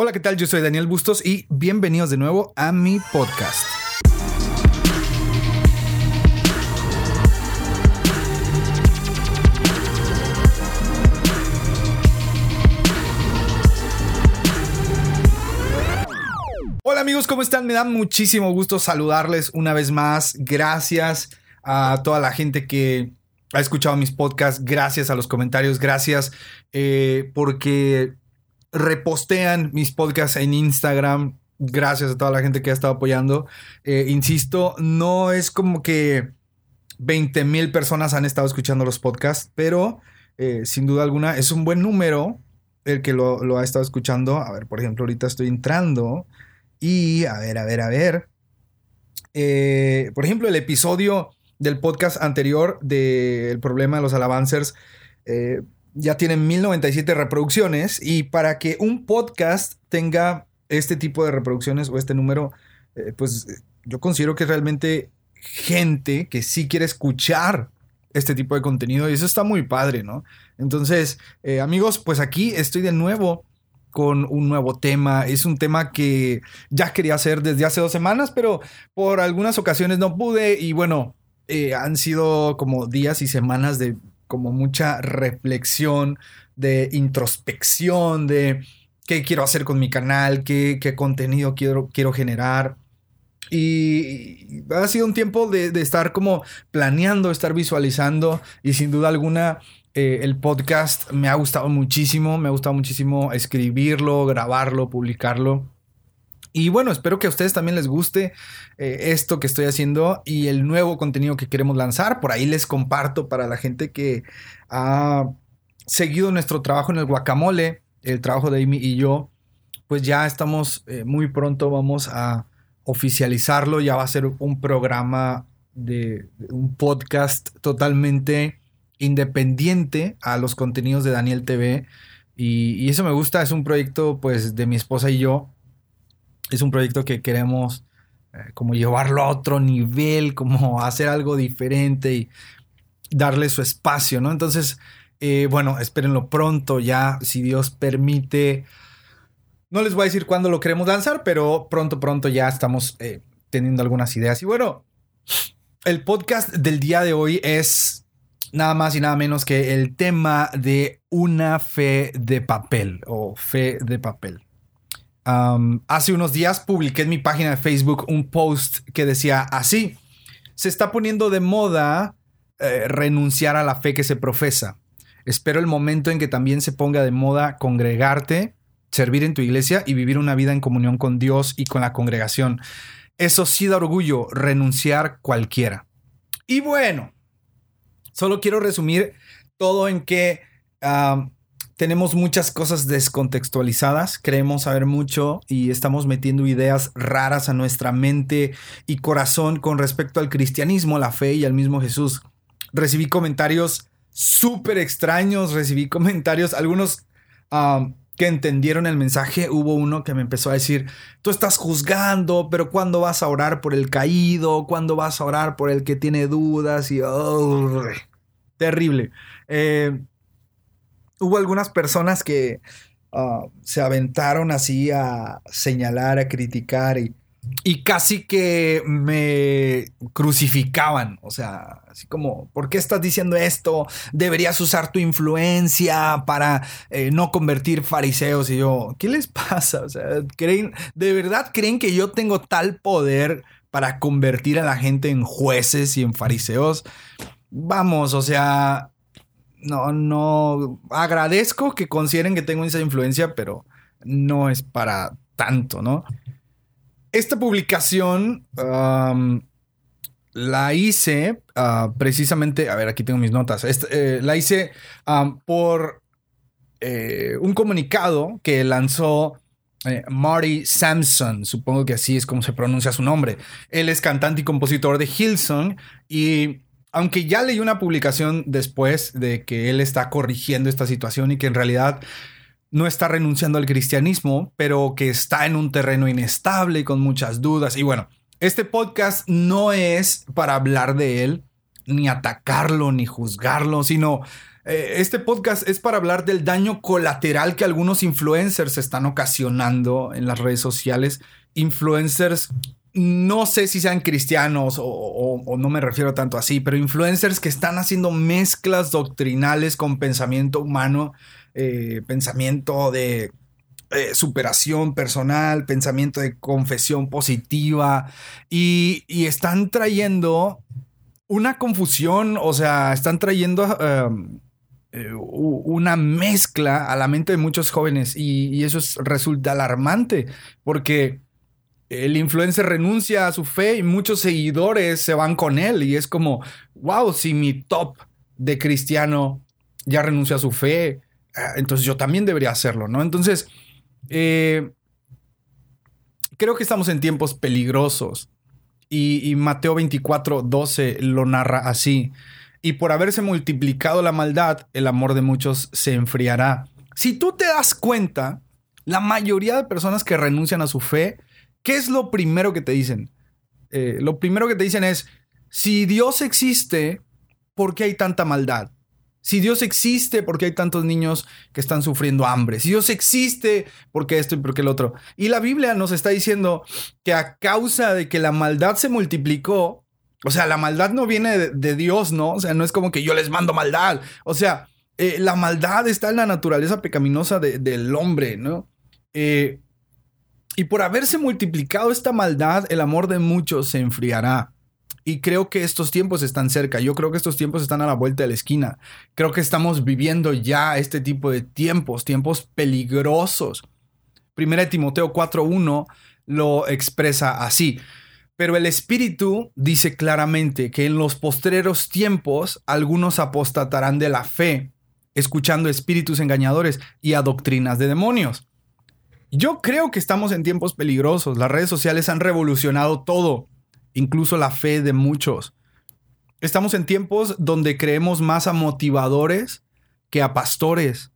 Hola, ¿qué tal? Yo soy Daniel Bustos y bienvenidos de nuevo a mi podcast. Hola amigos, ¿cómo están? Me da muchísimo gusto saludarles una vez más. Gracias a toda la gente que ha escuchado mis podcasts, gracias a los comentarios, gracias eh, porque repostean mis podcasts en Instagram. Gracias a toda la gente que ha estado apoyando. Eh, insisto, no es como que 20 mil personas han estado escuchando los podcasts, pero eh, sin duda alguna es un buen número el que lo, ha estado escuchando. A ver, por ejemplo, ahorita estoy entrando y a ver, a ver, a ver. Eh, por ejemplo, el episodio del podcast anterior del problema de los alabancers ya tiene 1097 reproducciones y para que un podcast tenga este tipo de reproducciones o este número, eh, pues yo considero que realmente gente que sí quiere escuchar este tipo de contenido y eso está muy padre, ¿no? Entonces, eh, amigos, pues aquí estoy de nuevo con un nuevo tema. Es un tema que ya quería hacer desde hace dos semanas, pero por algunas ocasiones no pude y bueno, eh, han sido como días y semanas de como mucha reflexión, de introspección, de qué quiero hacer con mi canal, qué, qué contenido quiero, quiero generar. Y ha sido un tiempo de, de, estar como planeando, estar visualizando y sin duda alguna eh, el podcast me ha gustado muchísimo, me ha gustado muchísimo escribirlo, grabarlo, publicarlo. Y bueno, espero que a ustedes también les guste eh, esto que estoy haciendo y el nuevo contenido que queremos lanzar. Por ahí les comparto para la gente que ha seguido nuestro trabajo en el guacamole, el trabajo de Amy y yo, pues ya estamos eh, muy pronto, vamos a oficializarlo, ya va a ser un programa de, un podcast totalmente independiente a los contenidos de Daniel TV. Y, y, eso me gusta, es un proyecto pues de mi esposa y yo. Es un proyecto que queremos eh, como llevarlo a otro nivel, como hacer algo diferente y darle su espacio, ¿no? Entonces, eh, bueno, espérenlo pronto ya, si Dios permite. No les voy a decir cuándo lo queremos lanzar, pero pronto, pronto ya estamos eh, teniendo algunas ideas. Y bueno, el podcast del día de hoy es nada más y nada menos que el tema de una fe de papel o fe de papel. Hace unos días publiqué en mi página de Facebook un post que decía así, se está poniendo de moda eh, renunciar a la fe que se profesa. Espero el momento en que también se ponga de moda congregarte, servir en tu iglesia y vivir una vida en comunión con Dios y con la congregación. Eso sí da orgullo, renunciar cualquiera. Y bueno, solo quiero resumir todo en que tenemos muchas cosas descontextualizadas, creemos saber mucho y estamos metiendo ideas raras a nuestra mente y corazón con respecto al cristianismo, la fe y al mismo Jesús. Recibí comentarios súper extraños, recibí comentarios, algunos um, que entendieron el mensaje, hubo uno que me empezó a decir, tú estás juzgando, pero ¿cuándo vas a orar por el caído? ¿Cuándo vas a orar por el que tiene dudas? Y, oh, terrible. Eh, hubo algunas personas que uh, se aventaron así a señalar, a criticar y, y, casi que me crucificaban. O sea, así como, ¿por qué estás diciendo esto? Deberías usar tu influencia para eh, no convertir fariseos. Y yo, ¿qué les pasa? O sea, ¿creen, ¿de verdad creen que yo tengo tal poder para convertir a la gente en jueces y en fariseos? Vamos, o sea, no, no, agradezco que consideren que tengo esa influencia, pero no es para tanto, ¿no? Esta publicación la hice uh, precisamente, a ver, aquí tengo mis notas, Esta, eh, la hice por eh, un comunicado que lanzó eh, Marty Sampson, supongo que así es como se pronuncia su nombre. Él es cantante y compositor de Hillsong y aunque ya leí una publicación después de que él está corrigiendo esta situación y que en realidad no está renunciando al cristianismo, pero que está en un terreno inestable y con muchas dudas. Y bueno, este podcast no es para hablar de él, ni atacarlo, ni juzgarlo, sino eh, este podcast es para hablar del daño colateral que algunos influencers están ocasionando en las redes sociales. Influencers no sé si sean cristianos o, no me refiero tanto así, pero influencers que están haciendo mezclas doctrinales con pensamiento humano, eh, pensamiento de eh, superación personal, pensamiento de confesión positiva y, están trayendo una confusión, o sea, están trayendo um, eh, una mezcla a la mente de muchos jóvenes y, y eso resulta alarmante porque el influencer renuncia a su fe y muchos seguidores se van con él y es como, wow, si mi top de cristiano ya renunció a su fe, ah, entonces yo también debería hacerlo, ¿no? Entonces, eh, creo que estamos en tiempos peligrosos y, y Mateo 24, 12 lo narra así. Y por haberse multiplicado la maldad, el amor de muchos se enfriará. Si tú te das cuenta, la mayoría de personas que renuncian a su fe ¿Qué es lo primero que te dicen? Eh, lo primero que te dicen es, si Dios existe, ¿por qué hay tanta maldad? Si Dios existe, ¿por qué hay tantos niños que están sufriendo hambre? Si Dios existe, ¿por qué esto y por qué el otro? Y la Biblia nos está diciendo que a causa de que la maldad se multiplicó, o sea, la maldad no viene de, Dios, ¿no? O sea, no es como que yo les mando maldad. O sea, eh, la maldad está en la naturaleza pecaminosa del hombre, ¿no? Eh, y por haberse multiplicado esta maldad, el amor de muchos se enfriará. Y creo que estos tiempos están cerca. Yo creo que estos tiempos están a la vuelta de la esquina. Creo que estamos viviendo ya este tipo de tiempos, tiempos peligrosos. Primera de Timoteo 4.1 lo expresa así. Pero el Espíritu dice claramente que en los postreros tiempos algunos apostatarán de la fe, escuchando espíritus engañadores y a doctrinas de demonios. Yo creo que estamos en tiempos peligrosos. Las redes sociales han revolucionado todo, incluso la fe de muchos. Estamos en tiempos donde creemos más a motivadores que a pastores.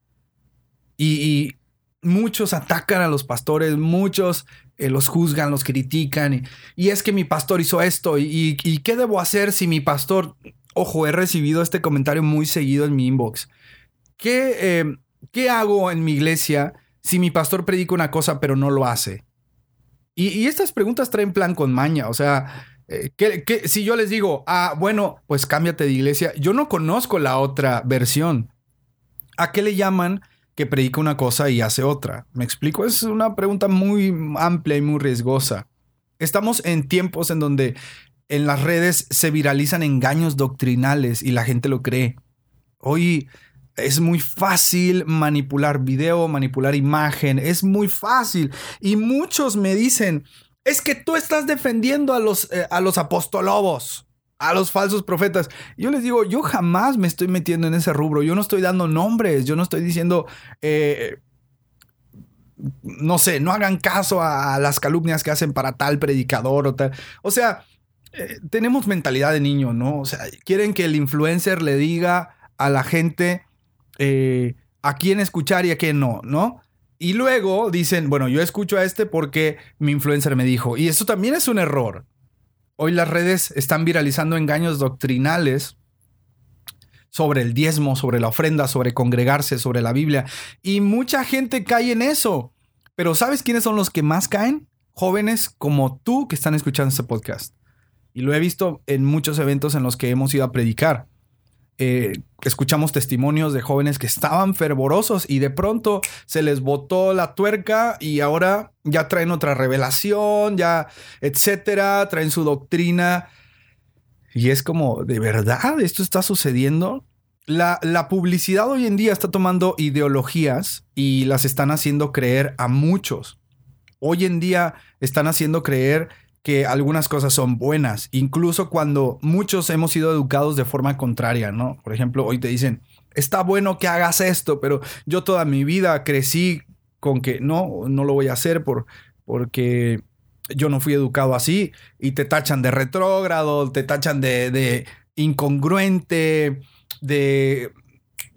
Y, muchos atacan a los pastores, muchos eh, los juzgan, los critican. Y, es que mi pastor hizo esto. Y, qué debo hacer si mi pastor... Ojo, he recibido este comentario muy seguido en mi inbox. ¿Qué, eh, ¿qué hago en mi iglesia si mi pastor predica una cosa pero no lo hace? Y, estas preguntas traen plan con maña, o sea, eh, que, si yo les digo, ah, bueno, pues cámbiate de iglesia, yo no conozco la otra versión. ¿A qué le llaman que predica una cosa y hace otra? ¿Me explico? Es una pregunta muy amplia y muy riesgosa. Estamos en tiempos en donde en las redes se viralizan engaños doctrinales y la gente lo cree. Hoy es muy fácil manipular video, manipular imagen, es muy fácil. Y muchos me dicen, es que tú estás defendiendo a los, eh, a los apostolobos, a los falsos profetas. Yo les digo, yo jamás me estoy metiendo en ese rubro, yo no estoy dando nombres, yo no estoy diciendo... Eh, no sé, no hagan caso a, las calumnias que hacen para tal predicador o tal. O sea, eh, tenemos mentalidad de niño, ¿no? O sea, quieren que el influencer le diga a la gente eh, a quién escuchar y a quién no, ¿no? Y luego dicen, bueno, yo escucho a este porque mi influencer me dijo. Y eso también es un error. Hoy las redes están viralizando engaños doctrinales sobre el diezmo, sobre la ofrenda, sobre congregarse, sobre la Biblia. Y mucha gente cae en eso. Pero ¿sabes quiénes son los que más caen? Jóvenes como tú que están escuchando este podcast. Y lo he visto en muchos eventos en los que hemos ido a predicar. Eh, escuchamos testimonios de jóvenes que estaban fervorosos y de pronto se les botó la tuerca y ahora ya traen otra revelación, ya, etcétera, traen su doctrina. Y es como, ¿de verdad esto está sucediendo? La, la, publicidad hoy en día está tomando ideologías y las están haciendo creer a muchos. Hoy en día están haciendo creer que algunas cosas son buenas, incluso cuando muchos hemos sido educados de forma contraria, ¿no? Por ejemplo, hoy te dicen, está bueno que hagas esto, pero yo toda mi vida crecí con que no, no lo voy a hacer por, porque yo no fui educado así y te tachan de retrógrado, te tachan de, de incongruente, de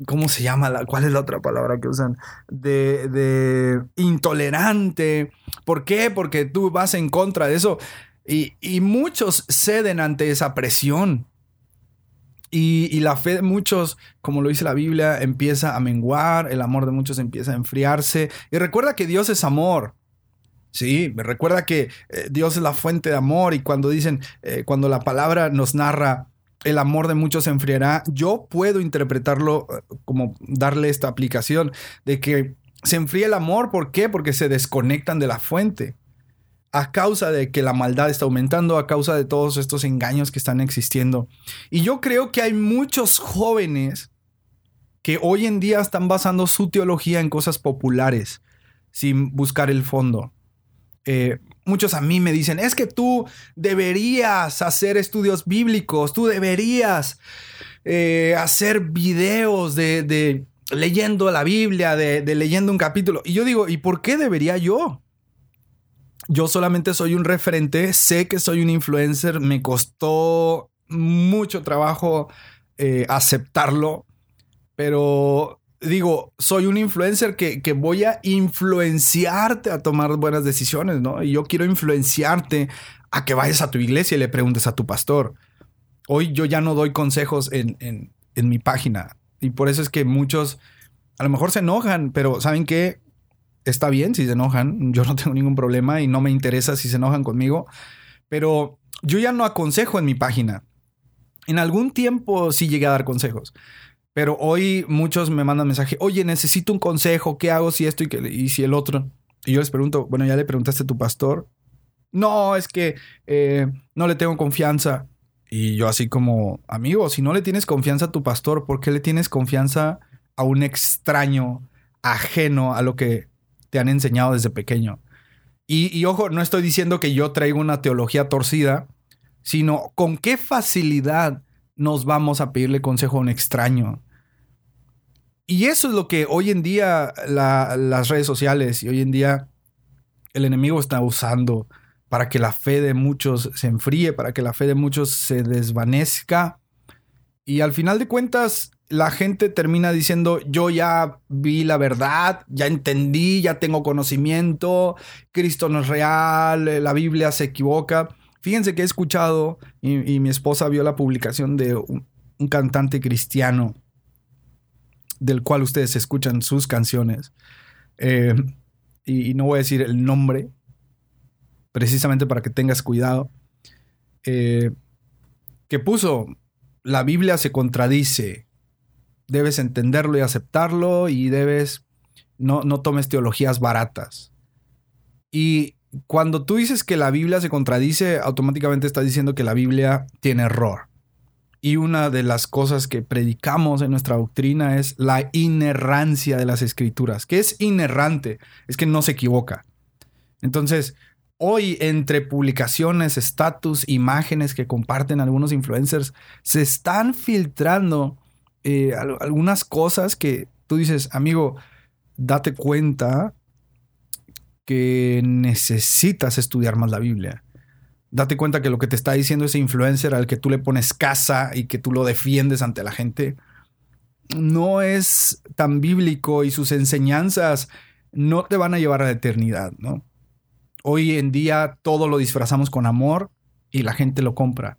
¿Cómo se llama? La, ¿Cuál es la otra palabra que usan? De, intolerante. ¿Por qué? Porque tú vas en contra de eso. Y, y muchos ceden ante esa presión. Y, la fe de muchos, como lo dice la Biblia, empieza a menguar, el amor de muchos empieza a enfriarse. Y recuerda que Dios es amor. Sí, recuerda que eh, Dios es la fuente de amor y cuando dicen, eh, cuando la palabra nos narra, el amor de muchos se enfriará, yo puedo interpretarlo eh, como darle esta aplicación de que se enfría el amor, ¿por qué? Porque se desconectan de la fuente a causa de que la maldad está aumentando, a causa de todos estos engaños que están existiendo. Y yo creo que hay muchos jóvenes que hoy en día están basando su teología en cosas populares, sin buscar el fondo. Eh, muchos a mí me dicen, es que tú deberías hacer estudios bíblicos, tú deberías eh, hacer videos de, leyendo la Biblia, de leyendo un capítulo. Y yo digo, ¿y por qué debería yo? yo solamente soy un referente, sé que soy un influencer, me costó mucho trabajo eh, aceptarlo, pero digo, soy un influencer que, que, voy a influenciarte a tomar buenas decisiones, ¿no? Y yo quiero influenciarte a que vayas a tu iglesia y le preguntes a tu pastor. Hoy yo ya no doy consejos en, en, en mi página y por eso es que muchos a lo mejor se enojan, pero ¿saben qué? está bien si se enojan, yo no tengo ningún problema y no me interesa si se enojan conmigo, pero yo ya no aconsejo en mi página. En algún tiempo sí llegué a dar consejos, pero hoy muchos me mandan mensaje, oye, necesito un consejo, ¿qué hago si esto y, y si el otro? Y yo les pregunto, bueno, ¿ya le preguntaste a tu pastor? No, es que eh, no le tengo confianza. Y yo así como, amigo, si no le tienes confianza a tu pastor, ¿por qué le tienes confianza a un extraño ajeno a lo que te han enseñado desde pequeño. Y, ojo, no estoy diciendo que yo traigo una teología torcida, sino con qué facilidad nos vamos a pedirle consejo a un extraño. Y eso es lo que hoy en día las redes sociales y hoy en día el enemigo está usando para que la fe de muchos se enfríe, para que la fe de muchos se desvanezca. Y al final de cuentas, la gente termina diciendo, yo ya vi la verdad, ya entendí, ya tengo conocimiento, Cristo no es real, la Biblia se equivoca. Fíjense que he escuchado, y, mi esposa vio la publicación de un, cantante cristiano, del cual ustedes escuchan sus canciones, eh, y, no voy a decir el nombre, precisamente para que tengas cuidado, eh, que puso, la Biblia se contradice, debes entenderlo y aceptarlo y debes, no, no tomes teologías baratas. Y cuando tú dices que la Biblia se contradice, automáticamente estás diciendo que la Biblia tiene error. Y una de las cosas que predicamos en nuestra doctrina es la inerrancia de las escrituras. que es inerrante? Es que no se equivoca. Entonces, hoy entre publicaciones, estatus, imágenes que comparten algunos influencers, se están filtrando eh, algunas cosas que tú dices, amigo, date cuenta que necesitas estudiar más la Biblia. Date cuenta que lo que te está diciendo ese influencer al que tú le pones casa y que tú lo defiendes ante la gente, no es tan bíblico y sus enseñanzas no te van a llevar a la eternidad, ¿no? Hoy en día todo lo disfrazamos con amor y la gente lo compra.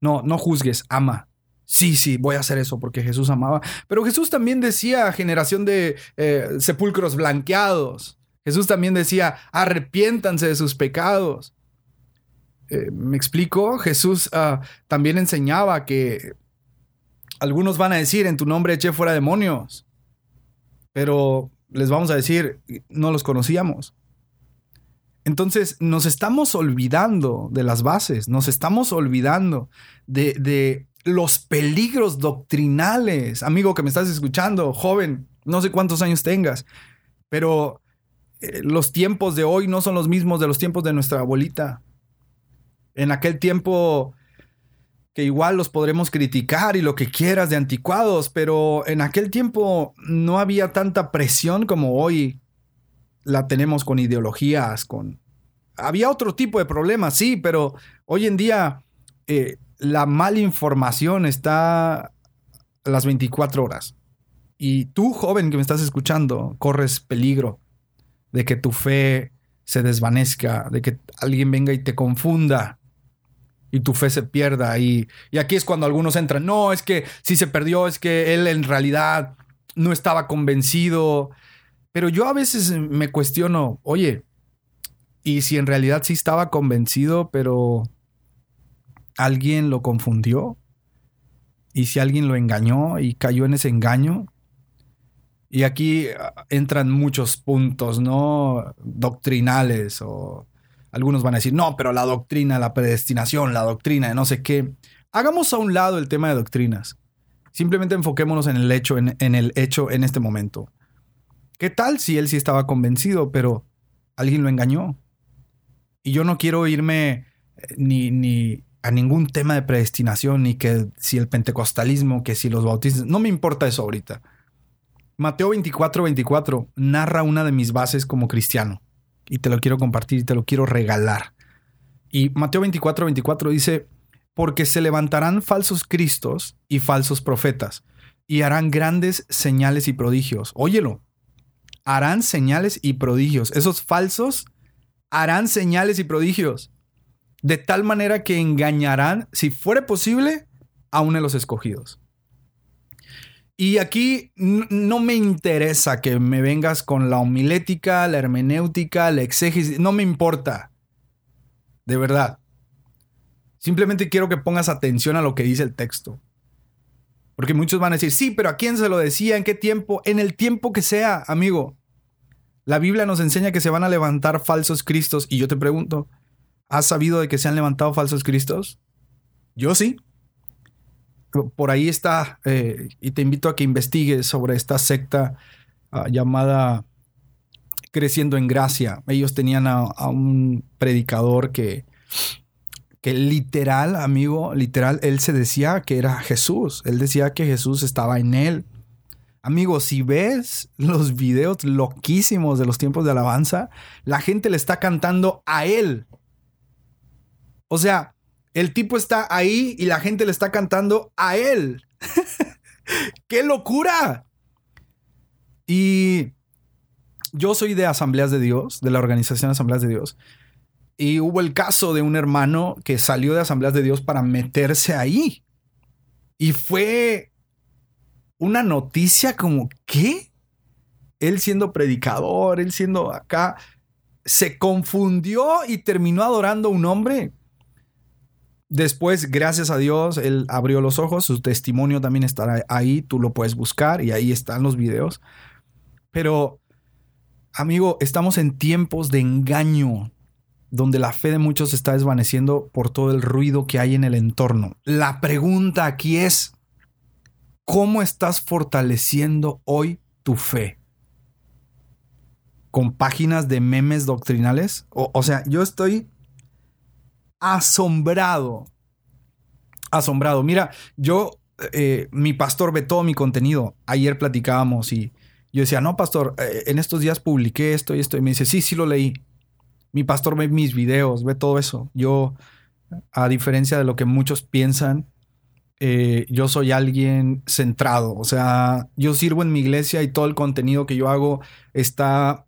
No, no juzgues, ama sí, sí, voy a hacer eso porque Jesús amaba. Pero Jesús también decía generación de eh, sepulcros blanqueados. Jesús también decía, arrepiéntanse de sus pecados. Eh, ¿Me explico? Jesús ah, también enseñaba que algunos van a decir, en tu nombre eché fuera demonios. Pero les vamos a decir, no los conocíamos. Entonces nos estamos olvidando de las bases, nos estamos olvidando de, de los peligros doctrinales. Amigo que me estás escuchando, joven, no sé cuántos años tengas, pero eh, los tiempos de hoy no son los mismos de los tiempos de nuestra abuelita. En aquel tiempo que igual los podremos criticar y lo que quieras de anticuados, pero en aquel tiempo no había tanta presión como hoy la tenemos con ideologías, con... Había otro tipo de problemas, sí, pero hoy en día eh, la mala información está a las 24 horas. Y tú, joven que me estás escuchando, corres peligro de que tu fe se desvanezca, de que alguien venga y te confunda. Y tu fe se pierda. Y, y aquí es cuando algunos entran, no, es que si se perdió, es que él en realidad no estaba convencido. Pero yo a veces me cuestiono, oye, ¿y si en realidad sí estaba convencido, pero alguien lo confundió? ¿Y si alguien lo engañó y cayó en ese engaño? Y aquí entran muchos puntos, ¿no? Doctrinales o algunos van a decir, no, pero la doctrina, la predestinación, la doctrina de no sé qué. Hagamos a un lado el tema de doctrinas. Simplemente enfoquémonos en el hecho, en, el hecho en este momento. ¿Qué tal si él sí estaba convencido, pero alguien lo engañó? Y yo no quiero irme eh, ni, ni a ningún tema de predestinación, ni que si el pentecostalismo, que si los bautistas, no me importa eso ahorita. Mateo 24, 24 narra una de mis bases como cristiano y te lo quiero compartir y te lo quiero regalar. Y Mateo 24, 24 dice, porque se levantarán falsos cristos y falsos profetas y harán grandes señales y prodigios. Óyelo, harán señales y prodigios. Esos falsos harán señales y prodigios. De tal manera que engañarán, si fuere posible, a uno de los escogidos. Y aquí no me interesa que me vengas con la homilética, la hermenéutica, la exégesis, no me importa. De verdad. Simplemente quiero que pongas atención a lo que dice el texto. Porque muchos van a decir, sí, pero ¿a quién se lo decía? ¿En qué tiempo? En el tiempo que sea, amigo. La Biblia nos enseña que se van a levantar falsos cristos. Y yo te pregunto, ¿has sabido de que se han levantado falsos cristos? Yo sí por ahí está, eh, y te invito a que investigues sobre esta secta ah, llamada Creciendo en Gracia. Ellos tenían a, un predicador que, que literal, amigo, literal, él se decía que era Jesús. Él decía que Jesús estaba en él. Amigo, si ves los videos loquísimos de los tiempos de alabanza, la gente le está cantando a él. O sea, el tipo está ahí y la gente le está cantando a él. ¡Qué locura! Y yo soy de Asambleas de Dios, de la organización Asambleas de Dios. Y hubo el caso de un hermano que salió de Asambleas de Dios para meterse ahí. Y fue una noticia como, ¿qué? Él siendo predicador, él siendo acá, se confundió y terminó adorando a un hombre Después, gracias a Dios, él abrió los ojos, su testimonio también estará ahí, tú lo puedes buscar y ahí están los videos. Pero, amigo, estamos en tiempos de engaño, donde la fe de muchos está desvaneciendo por todo el ruido que hay en el entorno. La pregunta aquí es, ¿cómo estás fortaleciendo hoy tu fe? ¿Con páginas de memes doctrinales? O, o sea, yo estoy asombrado. Asombrado. Mira, yo, eh, mi pastor ve todo mi contenido. Ayer platicábamos y yo decía, no, pastor, eh, en estos días publiqué esto y esto. Y me dice, sí, sí lo leí. Mi pastor ve mis videos, ve todo eso. Yo, a diferencia de lo que muchos piensan, eh, yo soy alguien centrado. O sea, yo sirvo en mi iglesia y todo el contenido que yo hago está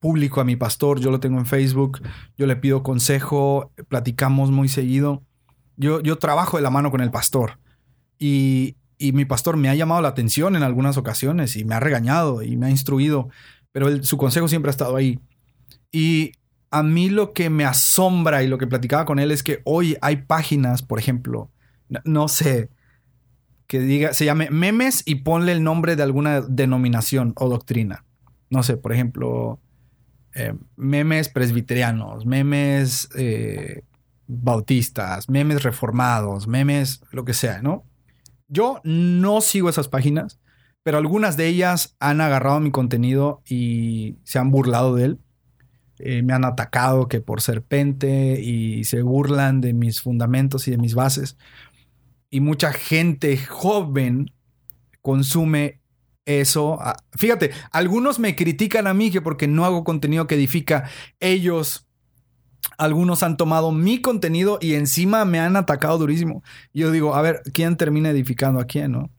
público a mi pastor, yo lo tengo en Facebook, yo le pido consejo, platicamos muy seguido. Yo, yo trabajo de la mano con el pastor y, mi pastor me ha llamado la atención en algunas ocasiones y me ha regañado y me ha instruido, pero su consejo siempre ha estado ahí. Y a mí lo que me asombra y lo que platicaba con él es que hoy hay páginas, por ejemplo, no sé, que diga, se llame memes y ponle el nombre de alguna denominación o doctrina no sé, por ejemplo, eh, memes presbiterianos, memes eh, bautistas, memes reformados, memes, lo que sea, ¿no? Yo no sigo esas páginas, pero algunas de ellas han agarrado mi contenido y se han burlado de él. Eh, me han atacado que por serpente y se burlan de mis fundamentos y de mis bases. Y mucha gente joven consume eso. Ah, fíjate, algunos me critican a mí que porque no hago contenido que edifica, ellos, algunos han tomado mi contenido y encima me han atacado durísimo. Yo digo, a ver, ¿quién termina edificando a quién, no?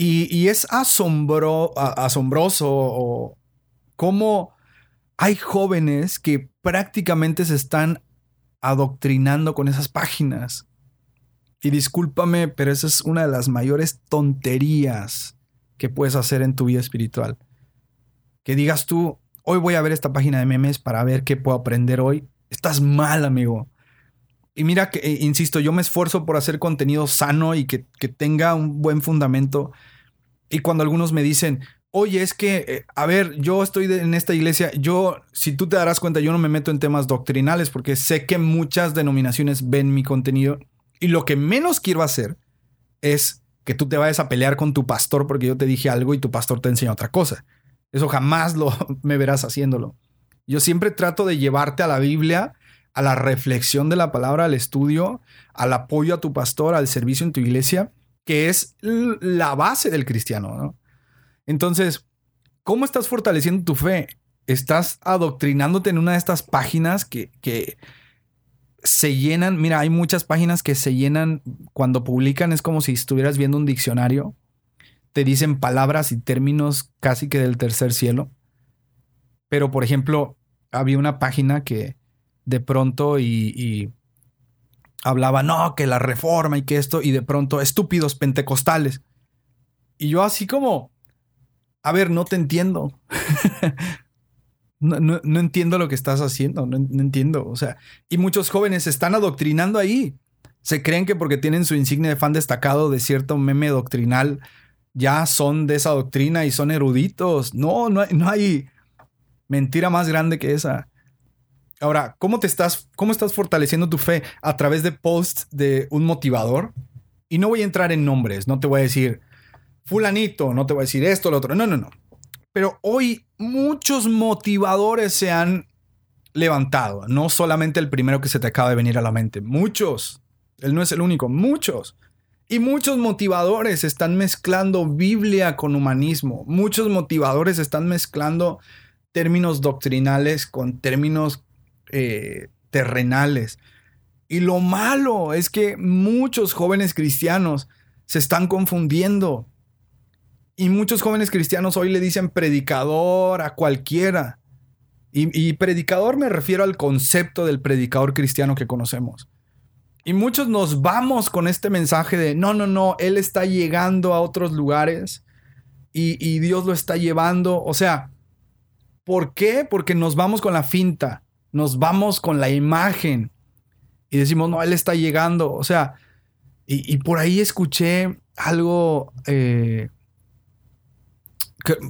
Y, es asombro, asombroso cómo hay jóvenes que prácticamente se están adoctrinando con esas páginas. Y discúlpame, pero esa es una de las mayores tonterías que puedes hacer en tu vida espiritual. Que digas tú, hoy voy a ver esta página de memes para ver qué puedo aprender hoy. Estás mal, amigo. Y mira que, eh, insisto, yo me esfuerzo por hacer contenido sano y que, tenga un buen fundamento. Y cuando algunos me dicen, oye, es que, eh, a ver, yo estoy en esta iglesia, yo, si tú te darás cuenta, yo no me meto en temas doctrinales porque sé que muchas denominaciones ven mi contenido y lo que menos quiero hacer es que tú te vayas a pelear con tu pastor porque yo te dije algo y tu pastor te enseña otra cosa. Eso jamás lo me verás haciéndolo. Yo siempre trato de llevarte a la Biblia, a la reflexión de la palabra, al estudio, al apoyo a tu pastor, al servicio en tu iglesia, que es la base del cristiano, ¿no? Entonces, ¿cómo estás fortaleciendo tu fe? Estás adoctrinándote en una de estas páginas que, que se llenan. Mira, hay muchas páginas que se llenan cuando publican, es como si estuvieras viendo un diccionario. Te dicen palabras y términos casi que del tercer cielo. Pero, por ejemplo, había una página que de pronto y, y hablaba, no, que la reforma y que esto, y de pronto estúpidos pentecostales. Y yo así como, a ver, no te entiendo. no, entiendo lo que estás haciendo, no, entiendo. O sea, y muchos jóvenes se están adoctrinando ahí. Se creen que porque tienen su insignia de fan destacado de cierto meme doctrinal, ya son de esa doctrina y son eruditos. No, no hay, no hay mentira más grande que esa. Ahora, ¿cómo te estás, cómo estás fortaleciendo tu fe a través de posts de un motivador? Y no voy a entrar en nombres, no te voy a decir, fulanito, no te voy a decir esto, lo otro. No, no, no. Pero hoy muchos motivadores se han levantado. No solamente el primero que se te acaba de venir a la mente. Muchos. Él no es el único. Muchos. Y muchos motivadores están mezclando Biblia con humanismo. Muchos motivadores están mezclando términos doctrinales con términos eh, terrenales. Y lo malo es que muchos jóvenes cristianos se están confundiendo y muchos jóvenes cristianos hoy le dicen predicador a cualquiera. Y, predicador me refiero al concepto del predicador cristiano que conocemos. Y muchos nos vamos con este mensaje de, no, no, no, Él está llegando a otros lugares y, y Dios lo está llevando. O sea, ¿por qué? Porque nos vamos con la finta, nos vamos con la imagen y decimos, no, Él está llegando. O sea, y, por ahí escuché algo eh,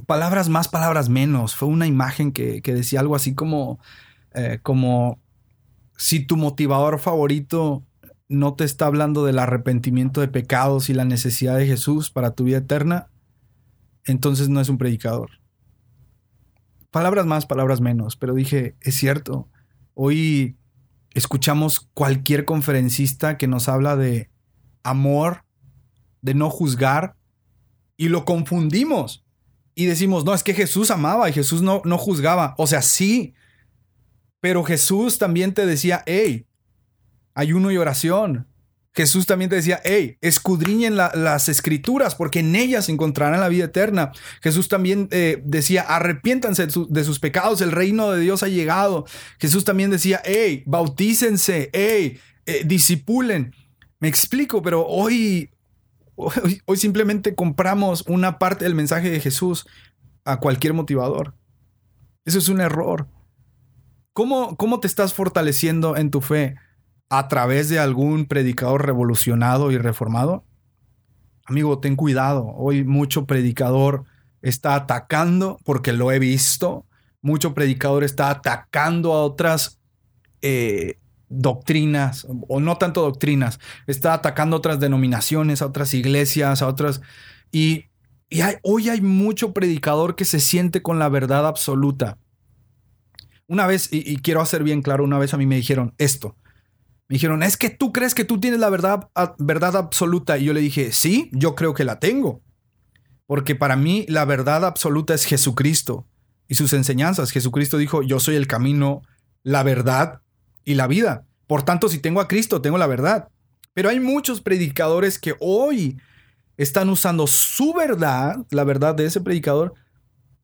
palabras más, palabras menos. Fue una imagen que, decía algo así como, eh, como si tu motivador favorito no te está hablando del arrepentimiento de pecados y la necesidad de Jesús para tu vida eterna, entonces no es un predicador. Palabras más, palabras menos, pero dije, es cierto, hoy escuchamos cualquier conferencista que nos habla de amor, de no juzgar, y lo confundimos y decimos, no, es que Jesús amaba y Jesús no, no juzgaba. O sea, sí, pero Jesús también te decía, hey, ayuno y oración. Jesús también te decía, hey, escudriñen las escrituras porque en ellas encontrarán la vida eterna. Jesús también eh, decía, arrepiéntanse de, sus pecados, el reino de Dios ha llegado. Jesús también decía, hey, bautícense, hey, eh, disipulen. Me explico, pero hoy, Hoy, simplemente compramos una parte del mensaje de Jesús a cualquier motivador. Eso es un error. ¿Cómo, ¿Cómo te estás fortaleciendo en tu fe? ¿A través de algún predicador revolucionado y reformado? Amigo, ten cuidado. Hoy mucho predicador está atacando, porque lo he visto, mucho predicador está atacando a otras eh, doctrinas, o no tanto doctrinas, está atacando otras denominaciones, a otras iglesias, a otras... Y, hoy hay mucho predicador que se siente con la verdad absoluta. Una vez, y, quiero hacer bien claro, una vez a mí me dijeron esto. Me dijeron, es que tú crees que tú tienes la verdad, verdad absoluta. Y yo le dije, sí, yo creo que la tengo. Porque para mí la verdad absoluta es Jesucristo y sus enseñanzas. Jesucristo dijo, yo soy el camino, la verdad y la vida. Por tanto, si tengo a Cristo, tengo la verdad. Pero hay muchos predicadores que hoy están usando su verdad, la verdad de ese predicador,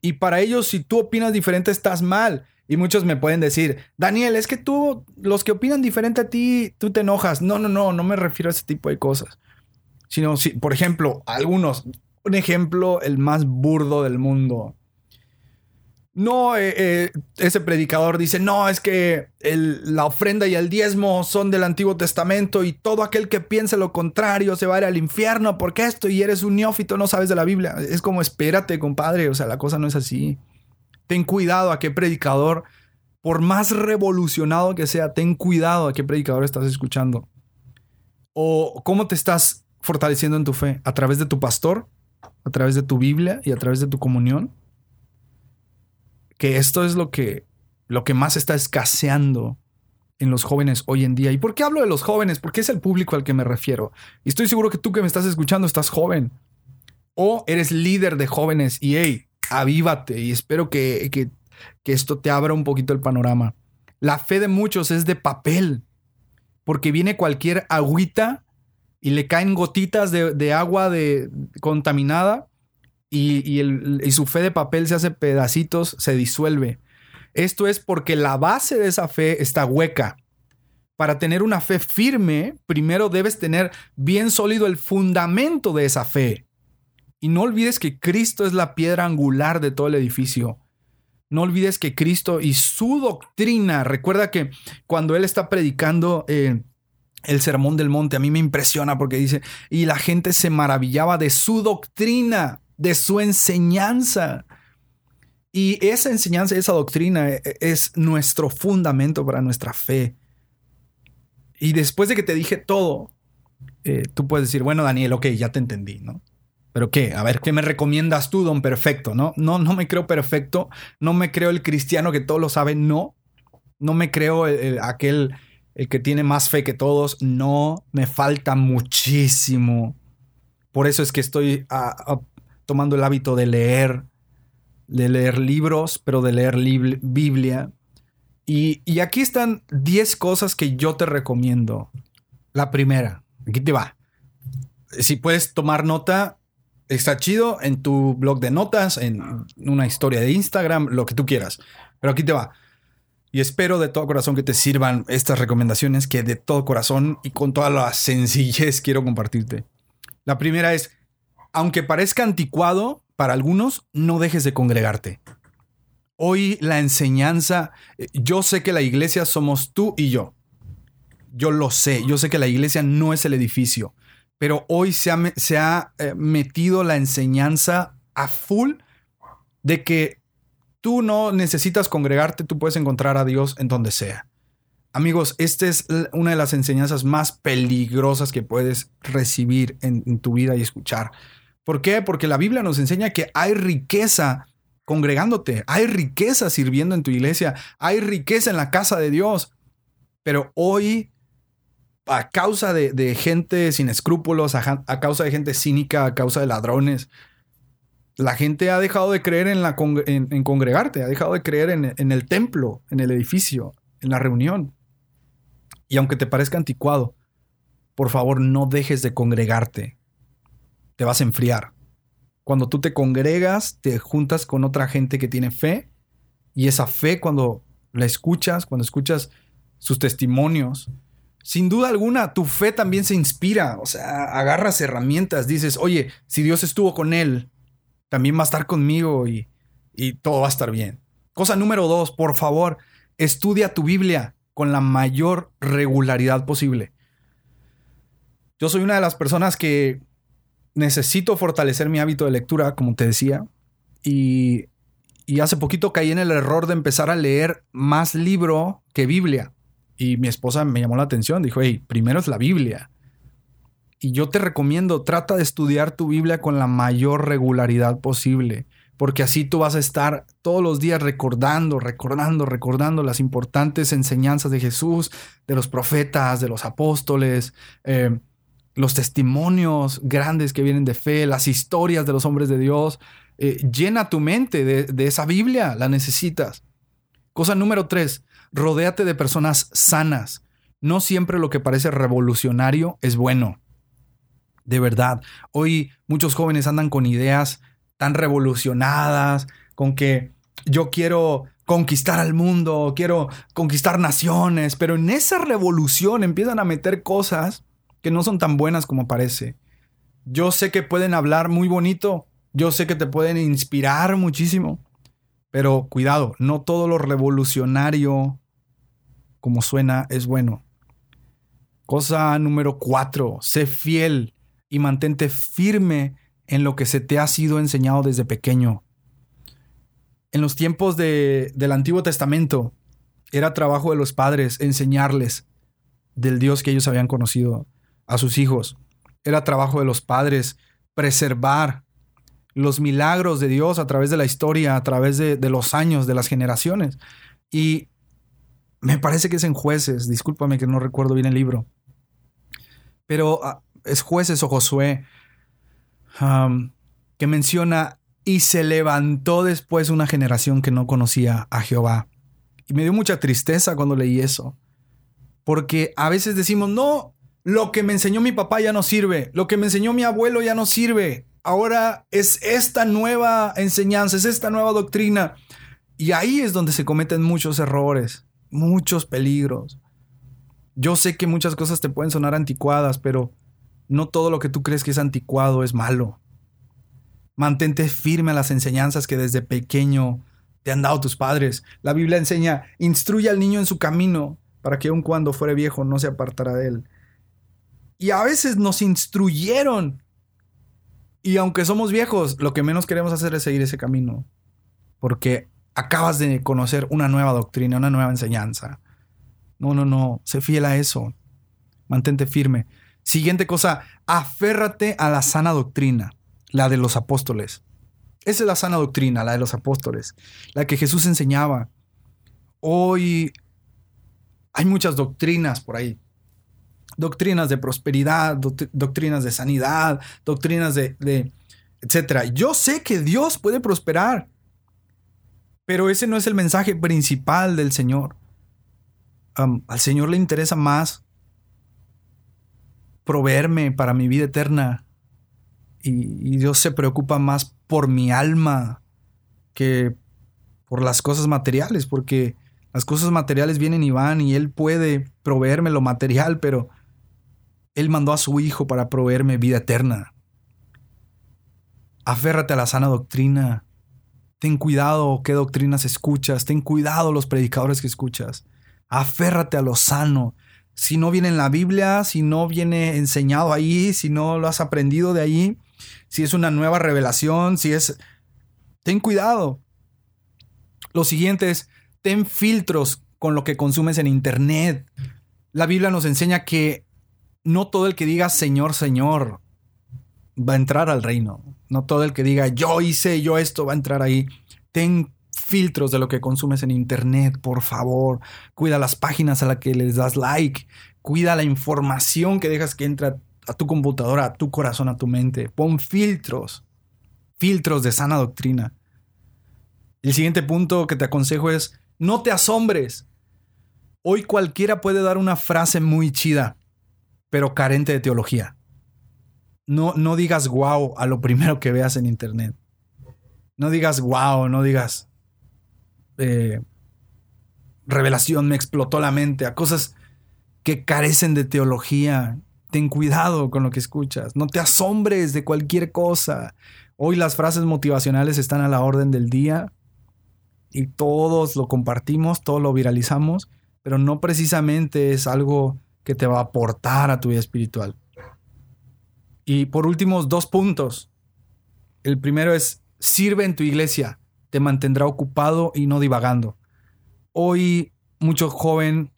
y para ellos si tú opinas diferente estás mal. Y muchos me pueden decir, Daniel, es que tú, los que opinan diferente a ti, tú te enojas. No, no, no, no me refiero a ese tipo de cosas. Sino, si, por ejemplo, algunos, un ejemplo, el más burdo del mundo. No, eh, eh, ese predicador dice, no, es que la ofrenda y el diezmo son del Antiguo Testamento y todo aquel que piense lo contrario se va a ir al infierno porque esto y eres un neófito, no sabes de la Biblia. Es como, espérate, compadre, o sea, la cosa no es así. Ten cuidado a qué predicador, por más revolucionado que sea, ten cuidado a qué predicador estás escuchando. O cómo te estás fortaleciendo en tu fe, a través de tu pastor, a través de tu Biblia y a través de tu comunión que esto es lo que, lo que más está escaseando en los jóvenes hoy en día. ¿Y por qué hablo de los jóvenes? Porque es el público al que me refiero. Y estoy seguro que tú que me estás escuchando estás joven. O eres líder de jóvenes y hey, avívate y espero que, que, esto te abra un poquito el panorama. La fe de muchos es de papel, porque viene cualquier agüita y le caen gotitas de, de agua de, contaminada y, su fe de papel se hace pedacitos, se disuelve. Esto es porque la base de esa fe está hueca. Para tener una fe firme, primero debes tener bien sólido el fundamento de esa fe. Y no olvides que Cristo es la piedra angular de todo el edificio. No olvides que Cristo y su doctrina, recuerda que cuando Él está predicando eh, el sermón del monte, a mí me impresiona porque dice, y la gente se maravillaba de su doctrina de su enseñanza. Y esa enseñanza, esa doctrina e, e, es nuestro fundamento para nuestra fe. Y después de que te dije todo, eh, tú puedes decir, bueno, Daniel, ok, ya te entendí, ¿no? Pero qué, a ver, ¿qué me recomiendas tú, don perfecto? No, no, no me creo perfecto, no me creo el cristiano que todo lo sabe, no. No me creo aquel el que tiene más fe que todos, no, me falta muchísimo. Por eso es que estoy a, tomando el hábito de leer, de leer libros, pero de leer Biblia. Y, aquí están 10 cosas que yo te recomiendo. La primera, aquí te va. Si puedes tomar nota, está chido en tu blog de notas, en una historia de Instagram, lo que tú quieras. Pero aquí te va. Y espero de todo corazón que te sirvan estas recomendaciones que de todo corazón y con toda la sencillez quiero compartirte. La primera es, aunque parezca anticuado para algunos, no dejes de congregarte. Hoy la enseñanza, eh, yo sé que la iglesia somos tú y yo. Yo lo sé, yo sé que la iglesia no es el edificio, pero hoy se ha, eh, metido la enseñanza a full de que tú no necesitas congregarte, tú puedes encontrar a Dios en donde sea. Amigos, esta es una de las enseñanzas más peligrosas que puedes recibir en tu vida y escuchar. ¿Por qué? Porque la Biblia nos enseña que hay riqueza congregándote, hay riqueza sirviendo en tu iglesia, hay riqueza en la casa de Dios. Pero hoy, a causa de, gente sin escrúpulos, a, causa de gente cínica, a causa de ladrones, la gente ha dejado de creer en, la en, congregarte, ha dejado de creer en, en el templo, en el edificio, en la reunión. Y aunque te parezca anticuado, por favor no dejes de congregarte te vas a enfriar. Cuando tú te congregas, te juntas con otra gente que tiene fe y esa fe cuando la escuchas, cuando escuchas sus testimonios, sin duda alguna, tu fe también se inspira, o sea, agarras herramientas, dices, oye, si Dios estuvo con él, también va a estar conmigo y, y todo va a estar bien. Cosa número dos, por favor, estudia tu Biblia con la mayor regularidad posible. Yo soy una de las personas que necesito fortalecer mi hábito de lectura, como te decía, y, hace poquito caí en el error de empezar a leer más libro que Biblia. Y mi esposa me llamó la atención, dijo, hey, primero es la Biblia. Y yo te recomiendo, trata de estudiar tu Biblia con la mayor regularidad posible, porque así tú vas a estar todos los días recordando, recordando, recordando las importantes enseñanzas de Jesús, de los profetas, de los apóstoles. Eh, los testimonios grandes que vienen de fe, las historias de los hombres de Dios. Eh, llena tu mente de, esa Biblia, la necesitas. Cosa número tres, rodéate de personas sanas. No siempre lo que parece revolucionario es bueno. De verdad, hoy muchos jóvenes andan con ideas tan revolucionadas, con que yo quiero conquistar al mundo, quiero conquistar naciones, pero en esa revolución empiezan a meter cosas que no son tan buenas como parece. Yo sé que pueden hablar muy bonito, yo sé que te pueden inspirar muchísimo, pero cuidado, no todo lo revolucionario como suena es bueno. Cosa número cuatro, sé fiel y mantente firme en lo que se te ha sido enseñado desde pequeño. En los tiempos del Antiguo Testamento era trabajo de los padres enseñarles del Dios que ellos habían conocido a sus hijos. Era trabajo de los padres preservar los milagros de Dios a través de la historia, a través de, los años, de las generaciones. Y me parece que es en jueces, discúlpame que no recuerdo bien el libro, pero ah, es jueces o Josué que menciona, y se levantó después una generación que no conocía a Jehová. Y me dio mucha tristeza cuando leí eso, porque a veces decimos, no, lo que me enseñó mi papá ya no sirve, lo que me enseñó mi abuelo ya no sirve, ahora es esta nueva enseñanza, es esta nueva doctrina. Y ahí es donde se cometen muchos errores, muchos peligros. Yo sé que muchas cosas te pueden sonar anticuadas, pero no todo lo que tú crees que es anticuado es malo. Mantente firme a las enseñanzas que desde pequeño te han dado tus padres. La Biblia enseña, instruye al niño en su camino para que aun cuando fuere viejo no se apartará de él. Y a veces nos instruyeron. Y aunque somos viejos, lo que menos queremos hacer es seguir ese camino. Porque acabas de conocer una nueva doctrina, una nueva enseñanza. No, no, no, sé fiel a eso. Mantente firme. Siguiente cosa, aférrate a la sana doctrina, la de los apóstoles. Esa es la sana doctrina, la de los apóstoles, la que Jesús enseñaba. Hoy hay muchas doctrinas por ahí. Doctrinas de prosperidad, doctrinas de sanidad, doctrinas de, de etc. Yo sé que Dios puede prosperar, pero ese no es el mensaje principal del Señor al Señor le interesa más proveerme para mi vida eterna. Y, Dios se preocupa más por mi alma que por las cosas materiales, porque las cosas materiales vienen y van y Él puede proveerme lo material, pero Él mandó a su Hijo para proveerme vida eterna. Aférrate a la sana doctrina. Ten cuidado qué doctrinas escuchas. Ten cuidado los predicadores que escuchas. Aférrate a lo sano. Si no viene en la Biblia, si no viene enseñado ahí, si no lo has aprendido de ahí, si es una nueva revelación, si es... Ten cuidado. Lo siguiente es, ten filtros con lo que consumes en Internet. La Biblia nos enseña que no todo el que diga Señor, Señor va a entrar al reino. No todo el que diga yo hice yo esto va a entrar ahí. Ten filtros de lo que consumes en Internet, por favor. Cuida las páginas a las que les das like. Cuida la información que dejas que entre a tu computadora, a tu corazón, a tu mente. Pon filtros. Filtros de sana doctrina. El siguiente punto que te aconsejo es, no te asombres. Hoy cualquiera puede dar una frase muy chida, pero carente de teología. No, no digas wow a lo primero que veas en internet. No digas wow, no digas eh, revelación, me explotó la mente, a cosas que carecen de teología. Ten cuidado con lo que escuchas, no te asombres de cualquier cosa. Hoy las frases motivacionales están a la orden del día y todos lo compartimos, todos lo viralizamos, pero no precisamente es algo que te va a aportar a tu vida espiritual. Y por últimos dos puntos. El primero es, sirve en tu iglesia te mantendrá ocupado y no divagando. Hoy mucho joven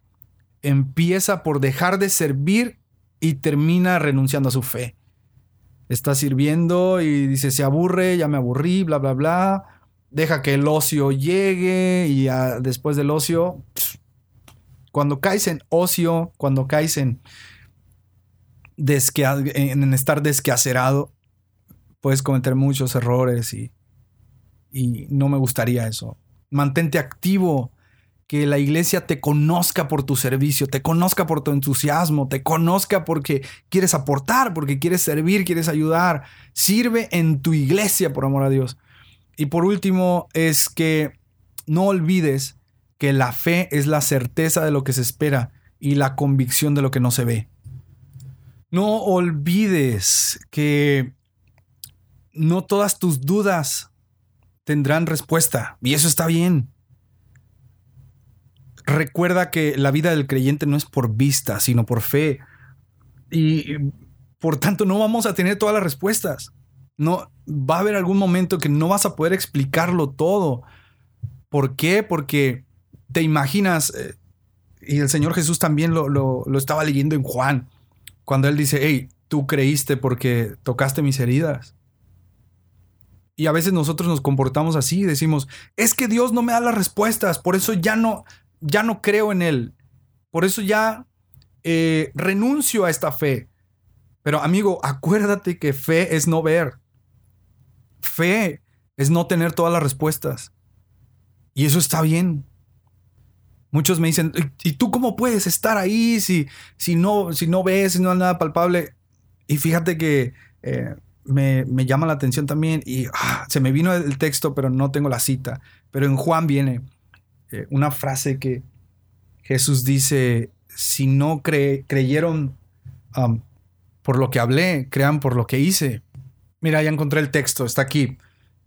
empieza por dejar de servir y termina renunciando a su fe. Está sirviendo y dice, se aburre, ya me aburrí, bla, bla, bla. Deja que el ocio llegue y después del ocio, cuando caes en ocio, cuando caes en, estar desquacerado, puedes cometer muchos errores y y no me gustaría eso. Mantente activo, que la iglesia te conozca por tu servicio, te conozca por tu entusiasmo, te conozca porque quieres aportar, porque quieres servir, quieres ayudar. Sirve en tu iglesia, por amor a Dios. Y por último, es que No olvides que la fe es la certeza de lo que se espera y la convicción de lo que no se ve. No olvides que no todas tus dudas tendrán respuesta y eso está bien. Recuerda que la vida del creyente no es por vista, sino por fe. Y por tanto no vamos a tener todas las respuestas. No va a haber algún momento que no vas a poder explicarlo todo. ¿Por qué? Porque te imaginas, eh, y el Señor Jesús también lo, lo, estaba leyendo en Juan, cuando él dice, hey, tú creíste porque tocaste mis heridas. Y a veces nosotros nos comportamos así, decimos, es que Dios no me da las respuestas, por eso ya no, ya no creo en Él, por eso ya eh, renuncio a esta fe. Pero amigo, acuérdate que fe es no ver. Fe es no tener todas las respuestas. Y eso está bien. Muchos me dicen, ¿y tú cómo puedes estar ahí si, si, no, si no ves, si no hay nada palpable? Y fíjate que eh, me, llama la atención también y ah, se me vino el texto, pero no tengo la cita. Pero en Juan viene eh, una frase que Jesús dice, si no creyeron um, por lo que hablé, crean por lo que hice. Mira, ya encontré el texto, está aquí.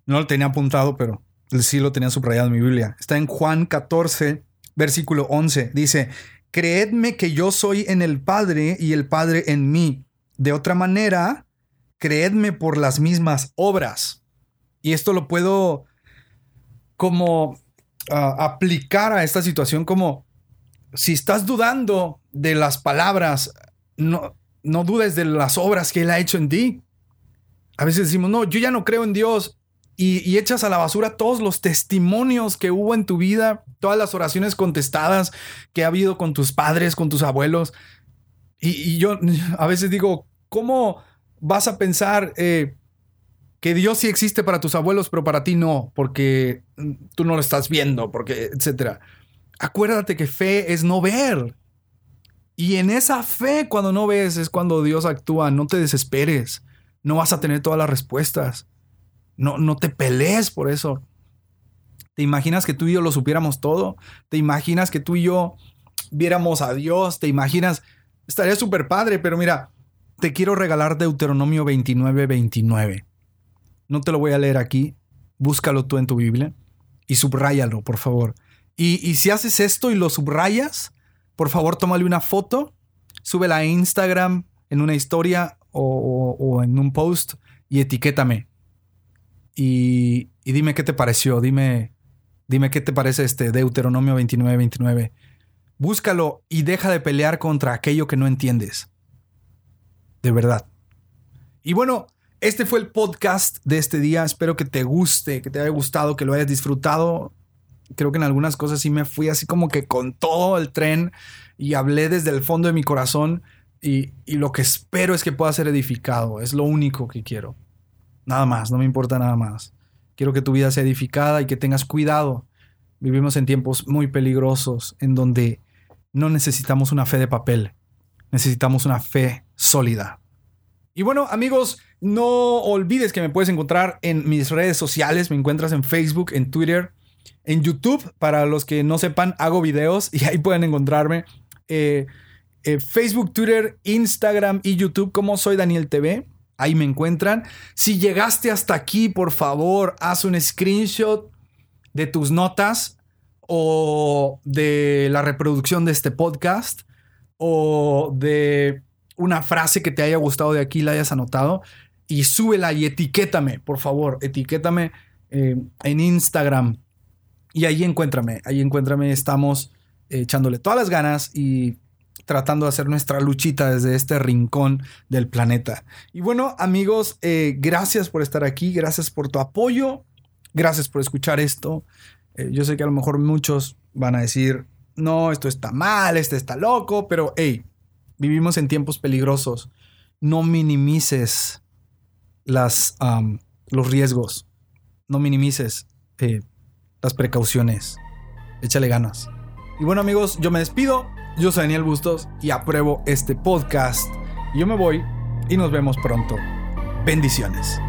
No lo tenía apuntado, pero sí lo tenía subrayado en mi Biblia. Está en Juan 14, versículo 11. Dice, creedme que yo soy en el Padre y el Padre en mí. De otra manera, creedme por las mismas obras. Y esto lo puedo como ah, aplicar a esta situación como si estás dudando de las palabras, no, no dudes de las obras que Él ha hecho en ti. A veces decimos, no, yo ya no creo en Dios y, echas a la basura todos los testimonios que hubo en tu vida, todas las oraciones contestadas que ha habido con tus padres, con tus abuelos. Y, yo a veces digo, ¿cómo vas a pensar eh, que Dios sí existe para tus abuelos, pero para ti no, porque tú no lo estás viendo, porque, etcétera? Acuérdate que fe es no ver. Y en esa fe, cuando no ves, es cuando Dios actúa. No te desesperes. No vas a tener todas las respuestas. No, no te pelees por eso. ¿Te imaginas que tú y yo lo supiéramos todo? ¿Te imaginas que tú y yo viéramos a Dios? ¿Te imaginas? Estaría súper padre, pero mira, te quiero regalar Deuteronomio 29, 29. No te lo voy a leer aquí. Búscalo tú en tu Biblia y subráyalo, por favor. Y, si haces esto y lo subrayas, por favor, tómale una foto, súbela a Instagram en una historia o, en un post y etiquétame. Y, dime qué te pareció, dime, dime qué te parece este Deuteronomio 29, 29. Búscalo y deja de pelear contra aquello que no entiendes. De verdad. Y bueno, este fue el podcast de este día. Espero que te guste, que te haya gustado, que lo hayas disfrutado creo que en algunas cosas sí me fui así como que con todo el tren y hablé desde el fondo de mi corazón y, lo que espero es que pueda ser edificado. Es lo único que quiero. Nada más, no me importa nada más. Quiero que tu vida sea edificada y que tengas cuidado. Vivimos en tiempos muy peligrosos en donde no necesitamos una fe de papel, necesitamos una fe sólida. Y bueno, amigos, no olvides que me puedes encontrar en mis redes sociales. Me encuentras en Facebook, en Twitter, en YouTube, para los que no sepan, hago videos y ahí pueden encontrarme. Eh, eh, Facebook, Twitter, Instagram y YouTube como soy Daniel TV. Ahí me encuentran. Si llegaste hasta aquí, por favor, haz un screenshot de tus notas o de la reproducción de este podcast o de una frase que te haya gustado de aquí, la hayas anotado y súbela y etiquétame, por favor, etiquétame eh, en Instagram y ahí encuéntrame, ahí encuéntrame, estamos echándole todas las ganas y tratando de hacer nuestra luchita desde este rincón del planeta. Y bueno, amigos, eh, gracias por estar aquí, gracias por tu apoyo, gracias por escuchar esto. Eh, yo sé que a lo mejor muchos van a decir, no, esto está mal, este está loco, pero hey, vivimos en tiempos peligrosos. No minimices las, los riesgos, no minimices eh, las precauciones. Échale ganas. Y bueno amigos, yo me despido. Yo soy Daniel Bustos y apruebo este podcast. Yo me voy y nos vemos pronto. Bendiciones.